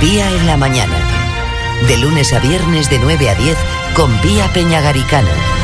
Pía en la mañana. De lunes a viernes de 9 a 10 con Pía Peñagaricano.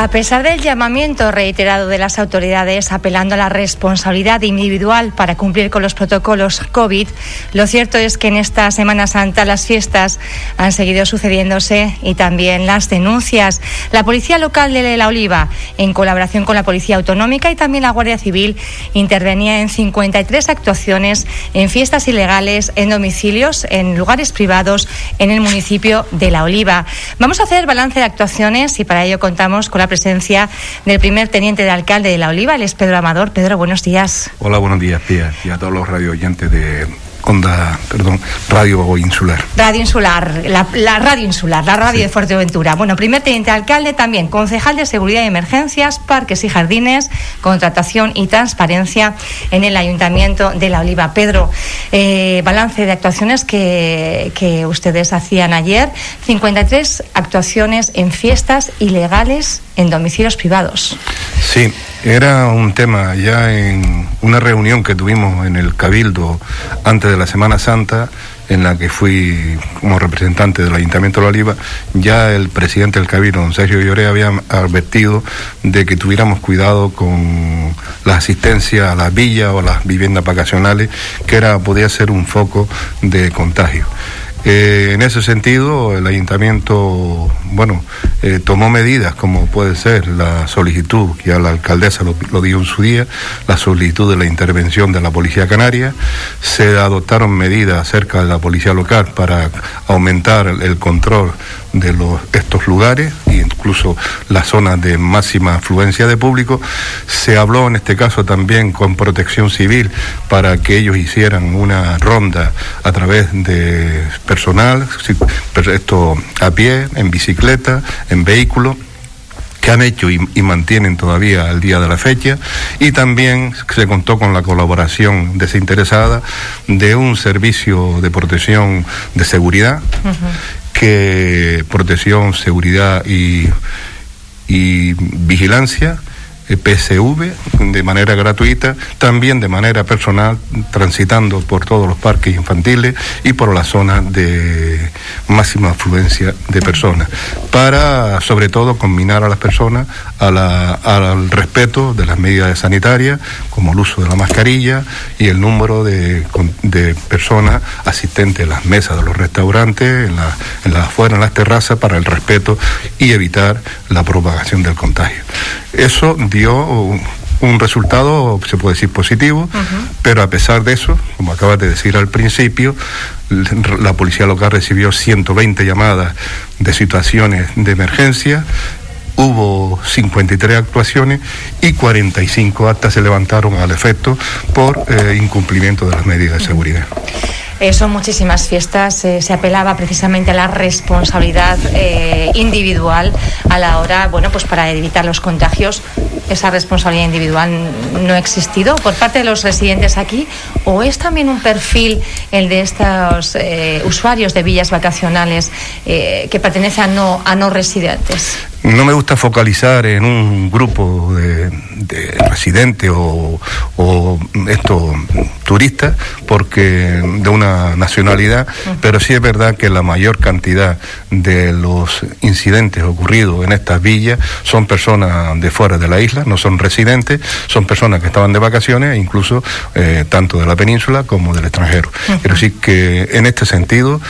A pesar del llamamiento reiterado de las autoridades apelando a la responsabilidad individual para cumplir con los protocolos COVID, lo cierto es que en esta Semana Santa las fiestas han seguido sucediéndose y también las denuncias. La Policía Local de La Oliva, en colaboración con la Policía Autonómica y también la Guardia Civil, intervenía en 53 actuaciones en fiestas ilegales, en domicilios, en lugares privados en el municipio de La Oliva. Vamos a hacer balance de actuaciones y para ello contamos con la presencia del primer teniente de alcalde de La Oliva, el es Pedro Amador. Pedro, buenos días. Hola, buenos días, Pía, y a todos los radio oyentes de Onda, perdón, Radio Insular. Radio Insular, la, Radio Insular, la radio de Fuerteventura. Bueno, primer teniente alcalde también, concejal de Seguridad y Emergencias, Parques y Jardines, Contratación y Transparencia en el Ayuntamiento de La Oliva. Pedro, eh, balance de actuaciones que, que ustedes hacían ayer, 53 actuaciones en fiestas ilegales en domicilios privados. Sí, era un tema ya en una reunión que tuvimos en el Cabildo antes de la Semana Santa, en la que fui como representante del Ayuntamiento de La Oliva, ya el presidente del Cabildo, don Sergio Lloré, había advertido de que tuviéramos cuidado con la asistencia a las villas o a las viviendas vacacionales, que era podía ser un foco de contagio. Eh, en ese sentido, el ayuntamiento, bueno, eh, tomó medidas como puede ser la solicitud, que ya la alcaldesa lo, lo, dio en su día, la solicitud de la intervención de la Policía Canaria, se adoptaron medidas acerca de la Policía Local para aumentar el control de los, estos lugares e incluso las zonas de máxima afluencia de público. Se habló en este caso también con protección civil para que ellos hicieran una ronda a través de personal, esto a pie, en bicicleta, en vehículo que han hecho y, mantienen todavía al día de la fecha y también se contó con la colaboración desinteresada de un servicio de protección de seguridad que protección, seguridad y, y vigilancia PSV de manera gratuita, también de manera personal, transitando por todos los parques infantiles y por la zona de máxima afluencia de personas, para sobre todo combinar a las personas al respeto de las medidas sanitarias, como el uso de la mascarilla y el número de, personas asistentes en las mesas de los restaurantes, en la afuera, en las terrazas, para el respeto y evitar la propagación del contagio. Eso dio un, resultado, se puede decir, positivo, uh -huh. pero a pesar de eso, como acabas de decir al principio, la policía local recibió 120 llamadas de situaciones de emergencia, hubo 53 actuaciones y 45 actas se levantaron al efecto por eh, incumplimiento de las medidas de seguridad. Uh -huh. Eh, son muchísimas fiestas, eh, se apelaba precisamente a la responsabilidad eh, individual a la hora, bueno, pues para evitar los contagios. Esa responsabilidad individual no ha existido por parte de los residentes aquí, o es también un perfil el de estos eh, usuarios de villas vacacionales que pertenece a no, a no residentes. No me gusta focalizar en un grupo de, de residentes o, o estos turistas porque de una nacionalidad, pero sí es verdad que la mayor cantidad de los incidentes ocurridos en estas villas son personas de fuera de la isla, no son residentes, son personas que estaban de vacaciones, incluso eh, tanto de la península como del extranjero. Quiero decir que en este sentido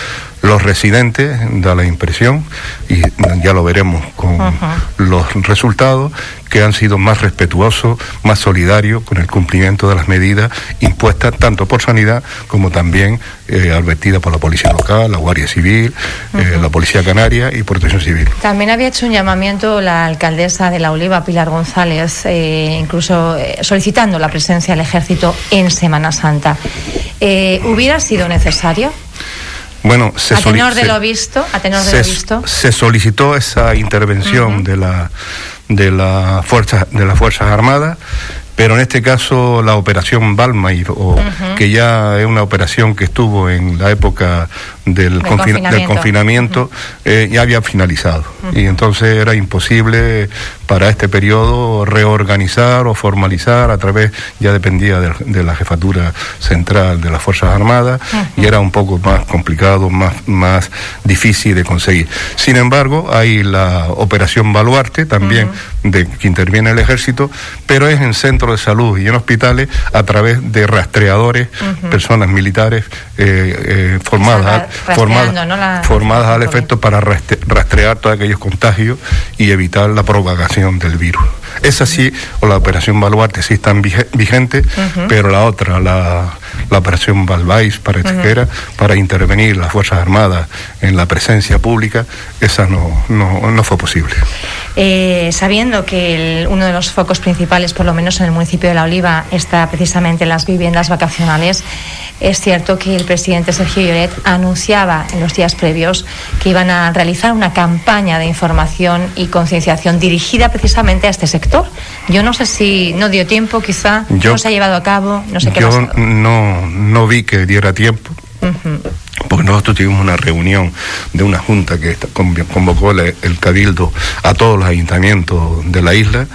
los residentes da la impresión, y ya lo veremos con uh -huh. los resultados, que han sido más respetuosos, más solidarios con el cumplimiento de las medidas impuestas tanto por sanidad como también eh, advertidas por la Policía Local, la Guardia Civil, uh -huh. eh, la Policía Canaria y Protección Civil. También había hecho un llamamiento la alcaldesa de La Oliva, Pilar González, eh, incluso eh, solicitando la presencia del ejército en Semana Santa. Eh, ¿Hubiera sido necesario? Bueno, se a tenor de lo visto, a tenor de se, lo visto. Se solicitó esa intervención uh -huh. de la de la fuerza de las fuerzas armadas Pero en este caso la operación Balma, o, que ya es una operación que estuvo en la época del, confinamiento, eh, ya había finalizado. Y entonces era imposible para este periodo reorganizar o formalizar a través, ya dependía de, la jefatura central de las Fuerzas Armadas y era un poco más complicado, más, más difícil de conseguir. Sin embargo, hay la operación Baluarte también, de que interviene el ejército, pero es en centros de salud y en hospitales a través de rastreadores, personas militares eh, eh, formadas, formadas, formadas al efecto para rastrear todos aquellos contagios y evitar la propagación del virus. Esa sí, o la operación Baluarte sí están vigente, pero la otra, la, la operación Balbais para para intervenir las Fuerzas Armadas en la presencia pública, esa no, no, no fue posible. Eh, sabiendo que uno de los focos principales, por lo menos en el municipio de La Oliva, está precisamente en las viviendas vacacionales, es cierto que el presidente Sergio Lloret anunciaba en los días previos que iban a realizar una campaña de información y concienciación dirigida precisamente a este sector. Yo no sé si no dio tiempo, quizá no se ha llevado a cabo, no sé qué Yo no, no vi que diera tiempo. Porque nosotros tuvimos una reunión de una junta que convocó el Cabildo a todos los ayuntamientos de la isla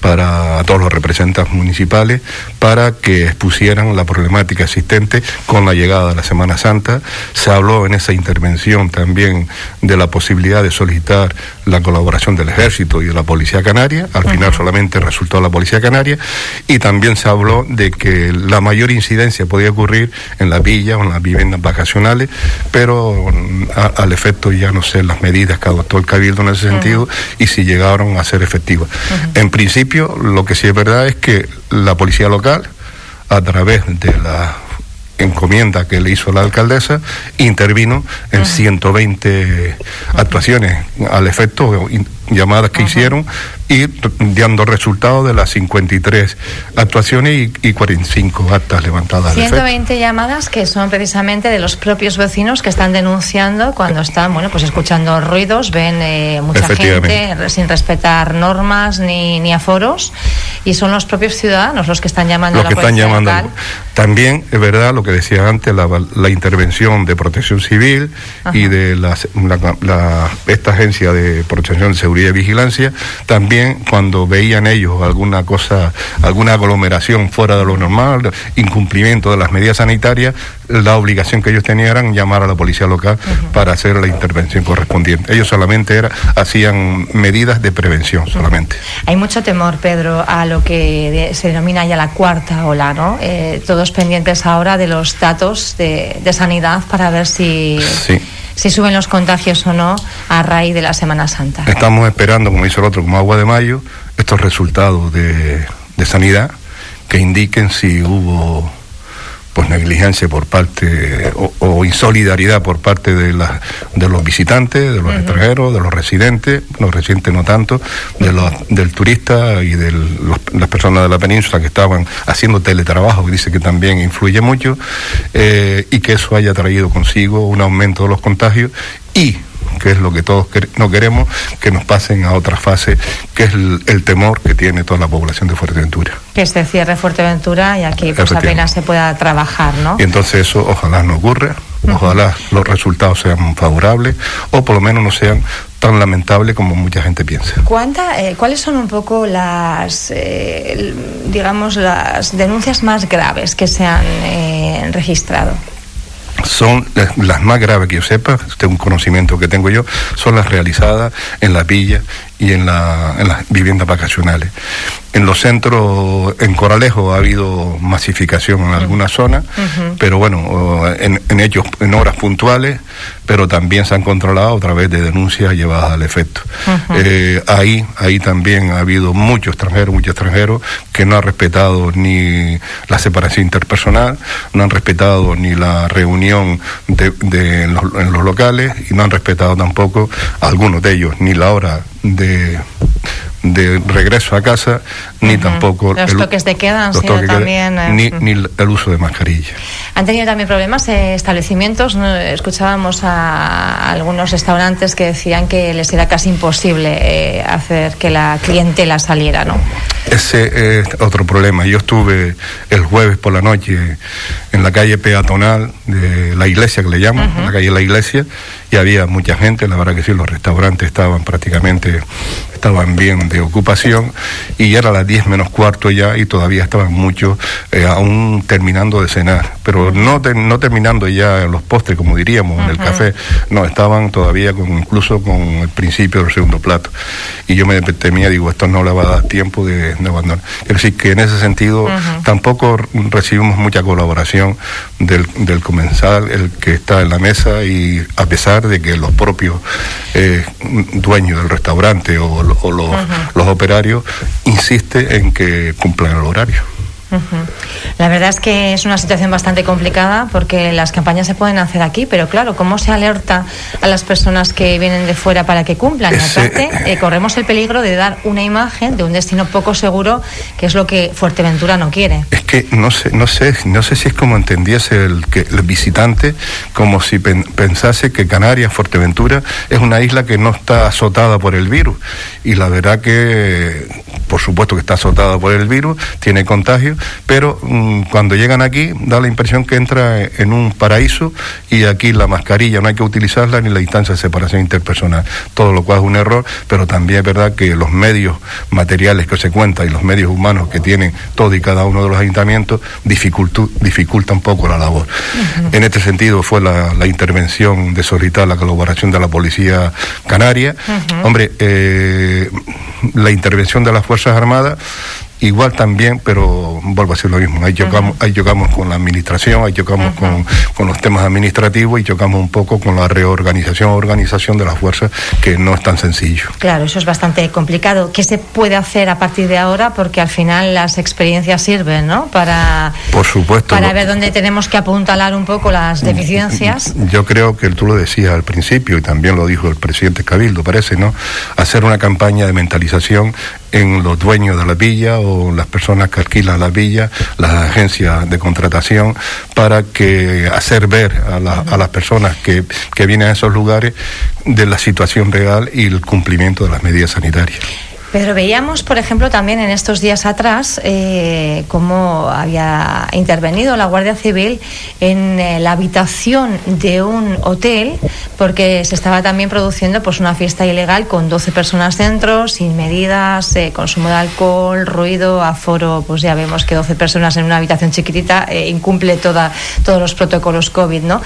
para a todos los representantes municipales para que expusieran la problemática existente con la llegada de la Semana Santa. Se habló en esa intervención también de la posibilidad de solicitar la colaboración del Ejército y de la Policía Canaria. Al final solamente resultó la Policía Canaria. Y también se habló de que la mayor incidencia podía ocurrir en la villa o en las viviendas vacacionales, pero al efecto ya no sé las medidas que adoptó el Cabildo en ese sentido y si llegaron a ser efectivas. En principio, lo que sí es verdad es que la Policía Local, a través de la encomienda que le hizo la alcaldesa, intervino en 120 actuaciones al efecto, llamadas que hicieron y dando resultados de las 53 actuaciones y, 45 actas levantadas. 120 llamadas que son precisamente de los propios vecinos que están denunciando cuando están, bueno, pues escuchando ruidos, ven eh, mucha gente sin respetar normas ni, ni aforos y son los propios ciudadanos los que están llamando a la que están llamando. También es verdad lo que decía antes, la, la intervención de protección civil y de la, esta agencia de protección de seguridad y vigilancia, también cuando veían ellos alguna cosa, alguna aglomeración fuera de lo normal, incumplimiento de las medidas sanitarias, la obligación que ellos tenían era llamar a la policía local para hacer la intervención correspondiente. Ellos solamente era, hacían medidas de prevención solamente. Hay mucho temor, Pedro, a lo que se denomina ya la cuarta ola, ¿no? Eh, todos pendientes ahora de los datos de, sanidad para ver si... si suben los contagios o no a raíz de la Semana Santa. Estamos esperando, como dice el otro, como agua de mayo, estos resultados de, de sanidad que indiquen si hubo pues negligencia por parte o, insolidaridad por parte de, la, de los visitantes, de los extranjeros, de los residentes, los residentes no tanto, de los, del turista y de las personas de la península que estaban haciendo teletrabajo, que dice que también influye mucho, eh, y que eso haya traído consigo un aumento de los contagios y que es lo que todos no queremos, que nos pasen a otra fase, que es el, temor que tiene toda la población de Fuerteventura. Que se cierre Fuerteventura y aquí pues apenas se pueda trabajar, ¿no? Y entonces eso ojalá no ocurra, ojalá los resultados sean favorables o por lo menos no sean tan lamentables como mucha gente piensa. ¿Cuánta, eh, ¿Cuáles son un poco las, eh, digamos, las denuncias más graves que se han eh, registrado? Son las más graves que yo sepa, este es un conocimiento que tengo yo, son las realizadas en la villa y en, la, en las viviendas vacacionales. En los centros, en Coralejo ha habido masificación en algunas zonas, pero bueno, en, en, hechos, en horas puntuales, pero también se han controlado a través de denuncias llevadas al efecto. Eh, ahí, ahí también ha habido muchos extranjeros, muchos extranjeros que no han respetado ni la separación interpersonal, no han respetado ni la reunión de, de en, los, en los locales y no han respetado tampoco algunos de ellos ni la hora de de regreso a casa, ni tampoco... Los toques de queda también... Eh, ni, ni, el uso de mascarilla. ¿Han tenido también problemas eh, establecimientos? Escuchábamos a algunos restaurantes que decían que les era casi imposible eh, hacer que la clientela saliera, ¿no? Ese es otro problema. Yo estuve el jueves por la noche en la calle peatonal de la iglesia, que le llaman, la calle La Iglesia, y había mucha gente, la verdad que sí, los restaurantes estaban prácticamente, estaban bien de ocupación, y era las 10 menos cuarto ya, y todavía estaban muchos eh, aún terminando de cenar, pero no, no terminando ya los postres, como diríamos, en el café, no, estaban todavía con, incluso con el principio del segundo plato. Y yo me temía, digo, esto no le va a dar tiempo de, abandonar. Es decir, que en ese sentido tampoco recibimos mucha colaboración del, del comensal, el que está en la mesa, y a pesar de que los propios eh, dueños del restaurante o, los, los operarios insisten en que cumplan el horario. La verdad es que es una situación bastante complicada porque las campañas se pueden hacer aquí, pero claro, ¿cómo se alerta a las personas que vienen de fuera para que cumplan? Aparte, eh, corremos el peligro de dar una imagen de un destino poco seguro, que es lo que Fuerteventura no quiere. Es que no sé, no sé, no sé si es como entendiese el, que, el visitante, como si pensase que Canarias, Fuerteventura, es una isla que no está azotada por el virus. Y la verdad que, por supuesto que está azotada por el virus, tiene contagio, pero mm, cuando llegan aquí da la impresión que entra en un paraíso y aquí la mascarilla no hay que utilizarla ni la distancia de separación interpersonal, todo lo cual es un error, pero también es verdad que los medios materiales que se cuentan y los medios humanos que tienen todo y cada uno de los ayuntamientos dificulta un poco la labor. En este sentido fue la, intervención de solicitar la colaboración de la Policía Canaria. Hombre, eh, la intervención de las Fuerzas Armadas igual también, pero vuelvo a decir lo mismo, ahí chocamos, ahí chocamos con la administración, ahí chocamos con, con, los temas administrativos y chocamos un poco con la reorganización organización de las fuerzas, que no es tan sencillo. Claro, eso es bastante complicado. ¿Qué se puede hacer a partir de ahora? Porque al final las experiencias sirven, ¿no? Para, Por supuesto, para ver dónde tenemos que apuntalar un poco las deficiencias. Yo creo que tú lo decías al principio y también lo dijo el presidente Cabildo, parece, ¿no? Hacer una campaña de mentalización en los dueños de la villa o las personas que alquilan la villa, las agencias de contratación, para hacer ver a, a las personas que, que vienen a esos lugares de la situación real y el cumplimiento de las medidas sanitarias. Pero veíamos, por ejemplo, también en estos días atrás eh, cómo había intervenido la Guardia Civil en eh, la habitación de un hotel, porque se estaba también produciendo pues una fiesta ilegal con 12 personas dentro, sin medidas, eh, consumo de alcohol, ruido, aforo, pues ya vemos que 12 personas en una habitación chiquitita incumple toda, todos los protocolos COVID, ¿no?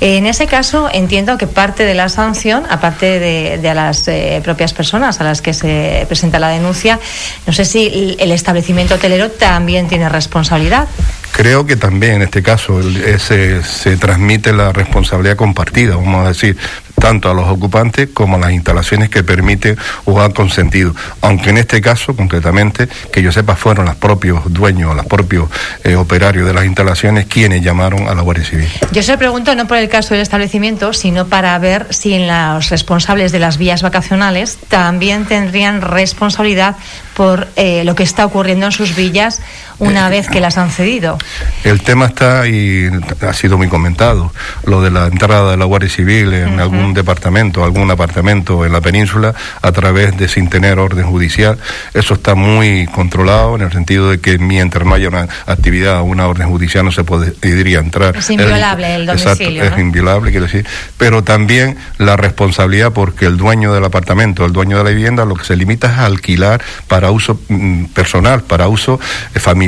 en ese caso entiendo que parte de la sanción, aparte de, de a las propias personas a las que se presenta la denuncia. No sé si el establecimiento hotelero también tiene responsabilidad. Creo que también en este caso se transmite la responsabilidad compartida, vamos a decir, tanto a los ocupantes como a las instalaciones que permiten o han consentido. Aunque en este caso, concretamente, que yo sepa, fueron los propios dueños, los propios eh, operarios de las instalaciones quienes llamaron a la Guardia Civil. Yo se pregunto no por el caso del establecimiento, sino para ver si en los responsables de las vías vacacionales también tendrían responsabilidad por eh, lo que está ocurriendo en sus villas una vez que las han cedido. El tema está y ha sido muy comentado, lo de la entrada de la Guardia Civil en algún departamento, algún apartamento en la península a través de sin tener orden judicial. Eso está muy controlado en el sentido de que mientras no haya una actividad, una orden judicial no se podría entrar. Es inviolable el, domicilio. es inviolable, quiero decir. Pero también la responsabilidad porque el dueño del apartamento, el dueño de la vivienda, lo que se limita es a alquilar para uso mm, personal, para uso eh, familiar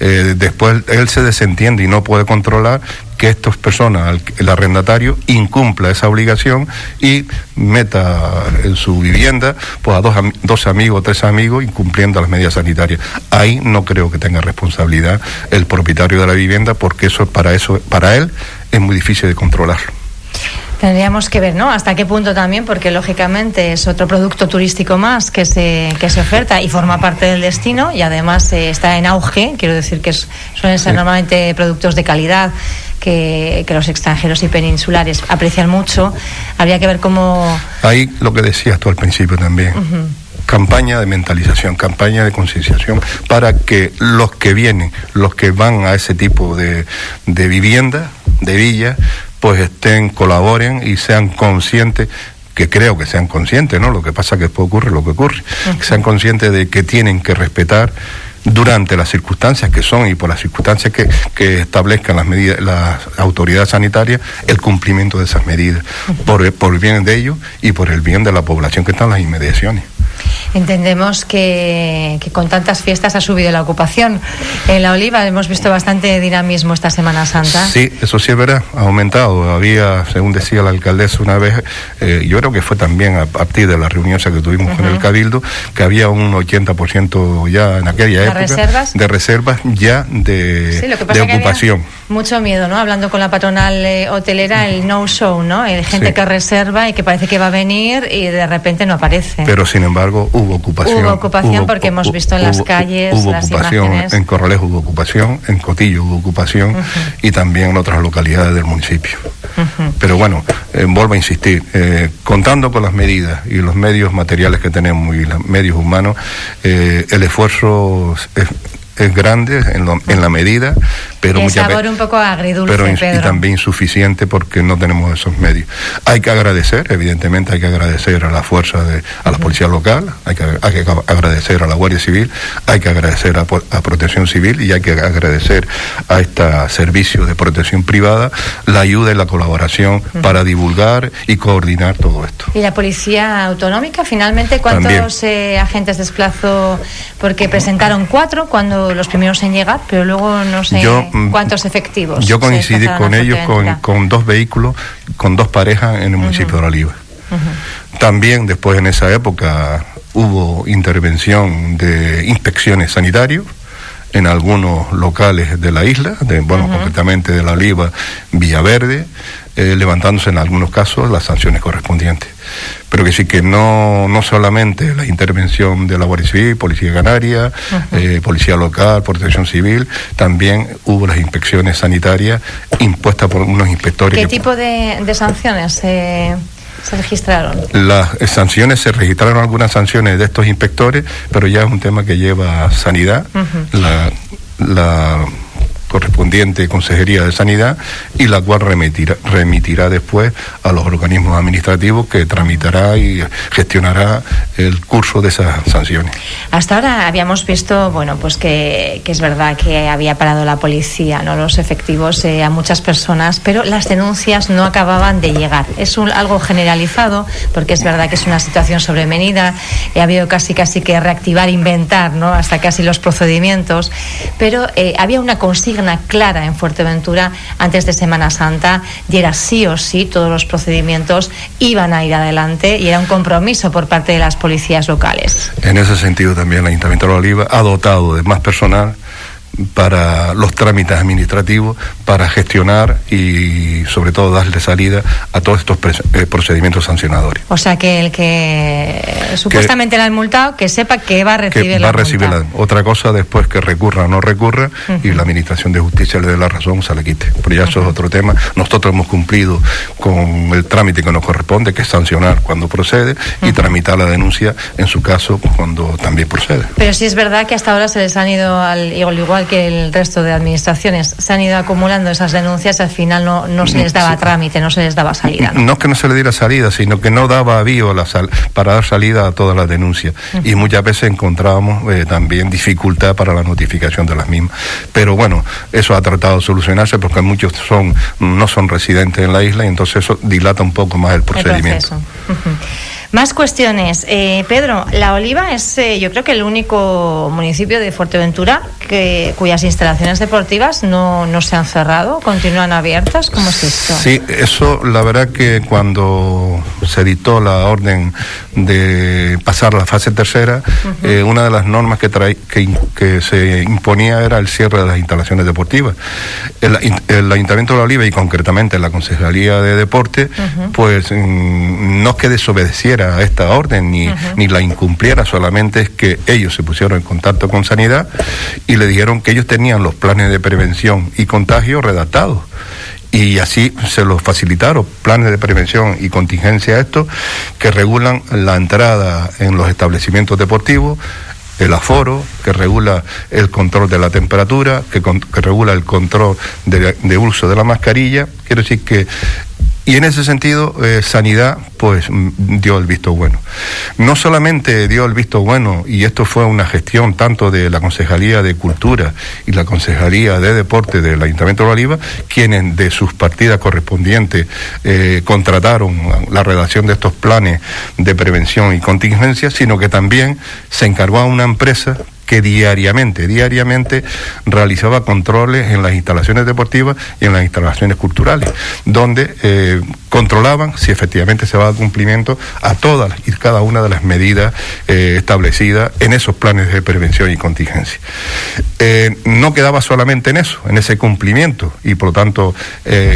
eh, después él se desentiende y no puede controlar que estas personas, el arrendatario, incumpla esa obligación y meta en su vivienda pues a dos, dos amigos, tres amigos, incumpliendo las medidas sanitarias. Ahí no creo que tenga responsabilidad el propietario de la vivienda porque eso para eso para él es muy difícil de controlarlo. Tendríamos que ver, ¿no? Hasta qué punto también, porque lógicamente es otro producto turístico más que se, que se oferta y forma parte del destino y además eh, está en auge. Quiero decir que suelen ser normalmente productos de calidad que, los extranjeros y peninsulares aprecian mucho. Habría que ver cómo. Ahí lo que decías tú al principio también. campaña de mentalización, campaña de concienciación para que los que vienen, los que van a ese tipo de, de vivienda, de villa, pues estén, colaboren y sean conscientes que creo que sean conscientes, ¿no? Lo que pasa que después ocurre lo que ocurre, que sean conscientes de que tienen que respetar durante las circunstancias que son y por las circunstancias que, que establezcan las medidas, las autoridades sanitarias, el cumplimiento de esas medidas, por, por el bien de ellos y por el bien de la población que está en las inmediaciones. Entendemos que, con tantas fiestas ha subido la ocupación. En la Oliva hemos visto bastante dinamismo esta Semana Santa. Sí, eso sí es verdad, ha aumentado. Había, según decía la alcaldesa una vez, eh, yo creo que fue también a partir de la reunión que tuvimos con el Cabildo, que había un 80% ya en aquella época reservas? de reservas ya de, de ocupación. Mucho miedo, ¿no? Hablando con la patronal eh, hotelera, el no-show, ¿no? El gente que reserva y que parece que va a venir y de repente no aparece. Pero sin embargo, hubo ocupación. Hubo ocupación porque hemos visto en las calles hubo ocupación, En Corrales hubo ocupación, en Cotillo hubo ocupación y también en otras localidades del municipio. Pero bueno, eh, vuelvo a insistir, eh, contando con las medidas y los medios materiales que tenemos y los medios humanos, eh, el esfuerzo es, es grande en, en la medida, pero muchas sabor un poco agridulce, pero y también insuficiente porque no tenemos esos medios. Hay que agradecer, evidentemente hay que agradecer a la fuerza de a la policía local, hay que, hay que agradecer a la Guardia Civil, hay que agradecer a, Protección Civil y hay que agradecer a este servicio de protección privada la ayuda y la colaboración para divulgar y coordinar todo esto. ¿Y la policía autonómica finalmente cuántos eh, agentes desplazó? Porque presentaron cuatro cuando los primeros en llegar, pero luego no sé mm, cuántos efectivos. Yo coincidí con ellos con, dos vehículos, con dos parejas en el municipio de Oliva. También después en esa época hubo intervención de inspecciones sanitarias en algunos locales de la isla, de, bueno, concretamente de la Oliva, Villaverde, eh, levantándose en algunos casos las sanciones correspondientes. Pero que sí que no, no solamente la intervención de la Guardia Civil, Policía Canaria, eh, Policía Local, Protección Civil, también hubo las inspecciones sanitarias impuestas por unos inspectores. ¿Qué tipo de, sanciones se registraron? Las sanciones, se registraron algunas sanciones de estos inspectores, pero ya es un tema que lleva sanidad. la, la correspondiente Consejería de Sanidad y la cual remitirá, remitirá después a los organismos administrativos que tramitará y gestionará el curso de esas sanciones. Hasta ahora habíamos visto, bueno, pues que, es verdad que había parado la policía, no los efectivos eh, a muchas personas, pero las denuncias no acababan de llegar. Es algo generalizado, porque es verdad que es una situación sobrevenida, ha habido casi casi que reactivar, inventar, ¿no? Hasta casi los procedimientos, pero eh, había una consigna clara en Fuerteventura antes de Semana Santa y era sí o sí todos los procedimientos iban a ir adelante y era un compromiso por parte de las policías locales. En ese sentido también el Ayuntamiento de Oliva ha dotado de más personal para los trámites administrativos, para gestionar y sobre todo darle salida a todos estos eh, procedimientos sancionadores. O sea que el que supuestamente le han multado, que sepa que va a recibir que va a recibir la, otra cosa después que recurra o no recurra y la Administración de Justicia le dé la razón, se le quite. Pero ya eso es otro tema. Nosotros hemos cumplido con el trámite que nos corresponde, que es sancionar cuando procede y tramitar la denuncia en su caso cuando también procede. Pero sí es verdad que hasta ahora se les han ido al igual que el resto de administraciones se han ido acumulando esas denuncias, al final no, no se les daba trámite, no se les daba salida. ¿no? es que no se le diera salida, sino que no daba avío la para dar salida a todas las denuncias. Y muchas veces encontrábamos eh, también dificultad para la notificación de las mismas. Pero bueno, eso ha tratado de solucionarse porque muchos son no son residentes en la isla y entonces eso dilata un poco más el procedimiento. Más cuestiones. Eh, Pedro, La Oliva es, eh, yo creo que el único municipio de Fuerteventura que, cuyas instalaciones deportivas no, no se han cerrado, continúan abiertas. ¿Cómo es esto? Sí, eso, la verdad que cuando se dictó la orden de pasar la fase tercera, eh, una de las normas que, trae, que, que, se imponía era el cierre de las instalaciones deportivas. El, Ayuntamiento de La Oliva y concretamente la Concejalía de Deporte, pues mm, no es que desobedeciera a esta orden ni, ni la incumpliera, solamente es que ellos se pusieron en contacto con Sanidad y le dijeron que ellos tenían los planes de prevención y contagio redactados y así se los facilitaron planes de prevención y contingencia a esto que regulan la entrada en los establecimientos deportivos el aforo, que regula el control de la temperatura, que, regula el control de, uso de la mascarilla. Quiero decir que Y en ese sentido, eh, Sanidad pues dio el visto bueno. No solamente dio el visto bueno, y esto fue una gestión tanto de la Concejalía de Cultura y la Concejalía de Deporte del Ayuntamiento de Oliva, quienes de sus partidas correspondientes eh, contrataron la redacción de estos planes de prevención y contingencia, sino que también se encargó a una empresa que diariamente, diariamente realizaba controles en las instalaciones deportivas y en las instalaciones culturales, donde eh, controlaban si efectivamente se va a cumplimiento a todas y cada una de las medidas eh, establecidas en esos planes de prevención y contingencia. Eh, no quedaba solamente en eso, en ese cumplimiento, y por lo tanto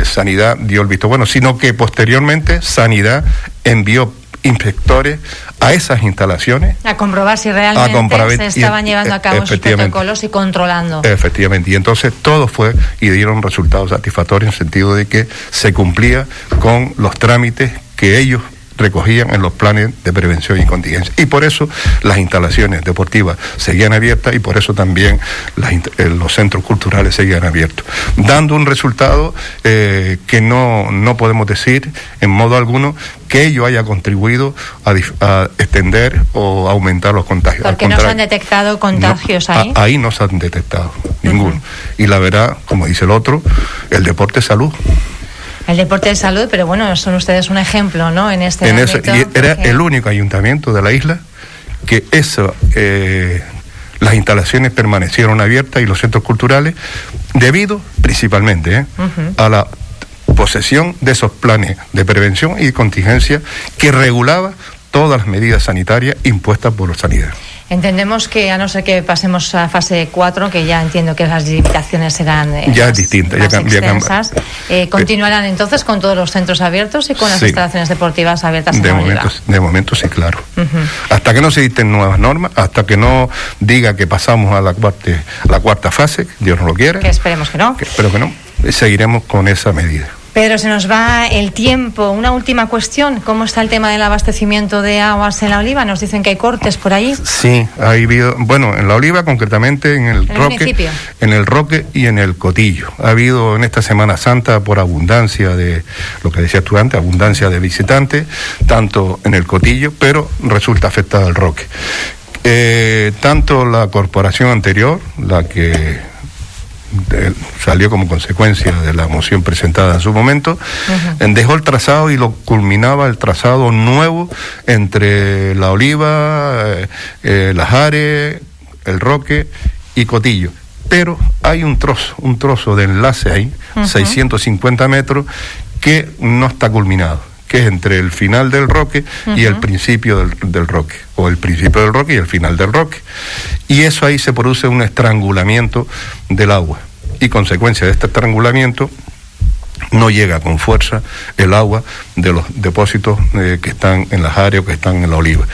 Sanidad dio el visto bueno, sino que posteriormente Sanidad envió inspectores a esas instalaciones. A comprobar si realmente se estaban llevando a cabo sus protocolos y controlando. Efectivamente, y entonces todo fue y dieron resultados satisfactorios en el sentido de que se cumplía con los trámites que ellos recogían en los planes de prevención y contingencia. Y por eso las instalaciones deportivas seguían abiertas y por eso también eh, los centros culturales seguían abiertos, dando un resultado eh, que no, no podemos decir en modo alguno que ello haya contribuido a, extender o aumentar los contagios. Porque no se han detectado contagios ahí. ahí no se han detectado, ninguno. Y la verdad, como dice el otro, el deporte es salud el deporte de salud, pero bueno, son ustedes un ejemplo, ¿no? En este en Era el único ayuntamiento de la isla que eso, eh, las instalaciones permanecieron abiertas y los centros culturales, debido principalmente eh, a la posesión de esos planes de prevención y contingencia que regulaba todas las medidas sanitarias impuestas por los sanidad. Entendemos que a no ser que pasemos a fase 4, que ya entiendo que las limitaciones serán eh, ya distintas, ya, extensas, eh, continuarán entonces con todos los centros abiertos y con las instalaciones deportivas abiertas de momento, De momento sí, claro. Hasta que no se dicten nuevas normas, hasta que no diga que pasamos a la cuarta, la cuarta fase, Dios no lo quiera. Que esperemos que no. espero que no. Seguiremos con esa medida. Pedro, se nos va el tiempo. Una última cuestión. ¿Cómo está el tema del abastecimiento de aguas en la oliva? Nos dicen que hay cortes por ahí. Sí, ha habido, bueno, en la oliva concretamente, en el Roque, en el Roque y en el Cotillo. Ha habido en esta Semana Santa por abundancia de, lo que decía tú antes, abundancia de visitantes, tanto en el Cotillo, pero resulta afectado el Roque. Eh, tanto la corporación anterior, la que salió como consecuencia de la moción presentada en su momento, dejó el trazado y lo culminaba el trazado nuevo entre La Oliva, eh, eh Lajares, El Roque y Cotillo. Pero hay un trozo, un trozo de enlace ahí, 650 metros, que no está culminado que es entre el final del roque y el principio del, del, roque, o el principio del roque y el final del roque. Y eso ahí se produce un estrangulamiento del agua. Y consecuencia de este estrangulamiento, no llega con fuerza el agua de los depósitos eh, que están en las áreas que están en la oliva.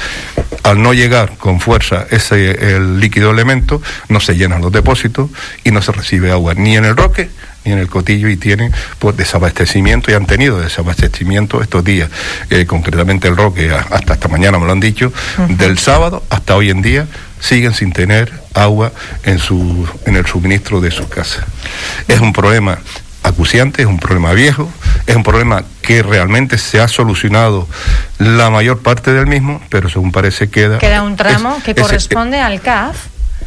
Al no llegar con fuerza ese el líquido elemento, no se llenan los depósitos y no se recibe agua ni en el roque ni en el cotillo y tienen pues desabastecimiento y han tenido desabastecimiento estos días, eh, concretamente el roque hasta esta mañana me lo han dicho, del sábado hasta hoy en día siguen sin tener agua en su en el suministro de sus casas. Es un problema acuciante, es un problema viejo, es un problema que realmente se ha solucionado la mayor parte del mismo, pero según parece queda... Queda un tramo que corresponde al CAF.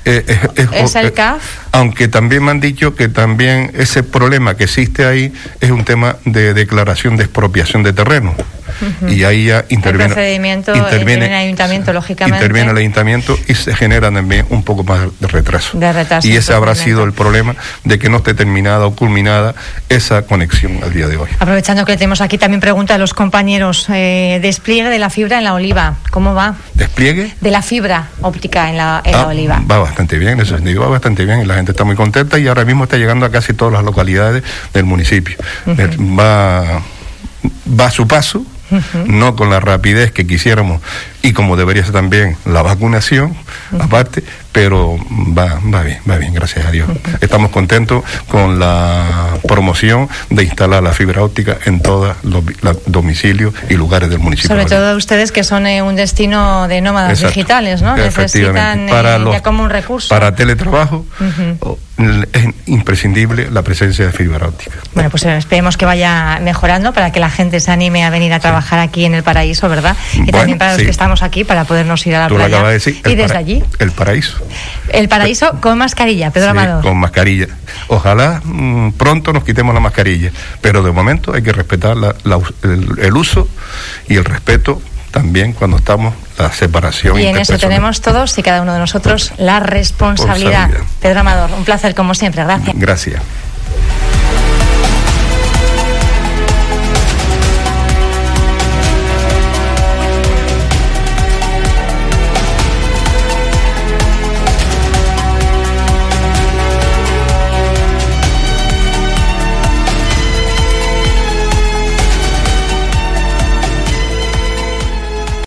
Eh, es, el CAF. Aunque también me han dicho que también ese problema que existe ahí es un tema de declaración de expropiación de terreno y ahí ya interviene, el procedimiento interviene, el ayuntamiento, lógicamente. Interviene el ayuntamiento y se genera también un poco más de retraso. y ese habrá sido el problema de que no esté terminada o culminada esa conexión al día de hoy. Aprovechando que tenemos aquí también pregunta a los compañeros, eh, despliegue de la fibra en la oliva, ¿cómo va? ¿Despliegue? De la fibra óptica en la, en la ah, oliva. Va bastante bien, en ese sentido va bastante bien y la gente está muy contenta y ahora mismo está llegando a casi todas las localidades del municipio. Va va a su paso, no con la rapidez que quisiéramos y como debería ser también la vacunación, aparte, pero va, va bien, va bien, gracias a Dios. Estamos contentos con la promoción de instalar la fibra óptica en todos los domicilios y lugares del municipio. Sobre todo ustedes que son eh, un destino de nómadas digitales, ¿no? Necesitan para eh, ya como un recurso. Para teletrabajo es imprescindible la presencia de fibra óptica. Bueno, pues eh, esperemos que vaya mejorando para que la gente se anime a venir a trabajar aquí en el paraíso, ¿verdad? Y también para los que estamos aquí para podernos ir a la playa. decir, y desde allí. El paraíso. El paraíso con mascarilla, Pedro Amador. Con mascarilla. Ojalá mm, pronto nos quitemos la mascarilla, pero de momento hay que respetar el uso y el respeto también cuando estamos la separación. Y en eso tenemos todos y cada uno de nosotros la responsabilidad. responsabilidad. Pedro Amador, un placer como siempre. Gracias. Gracias.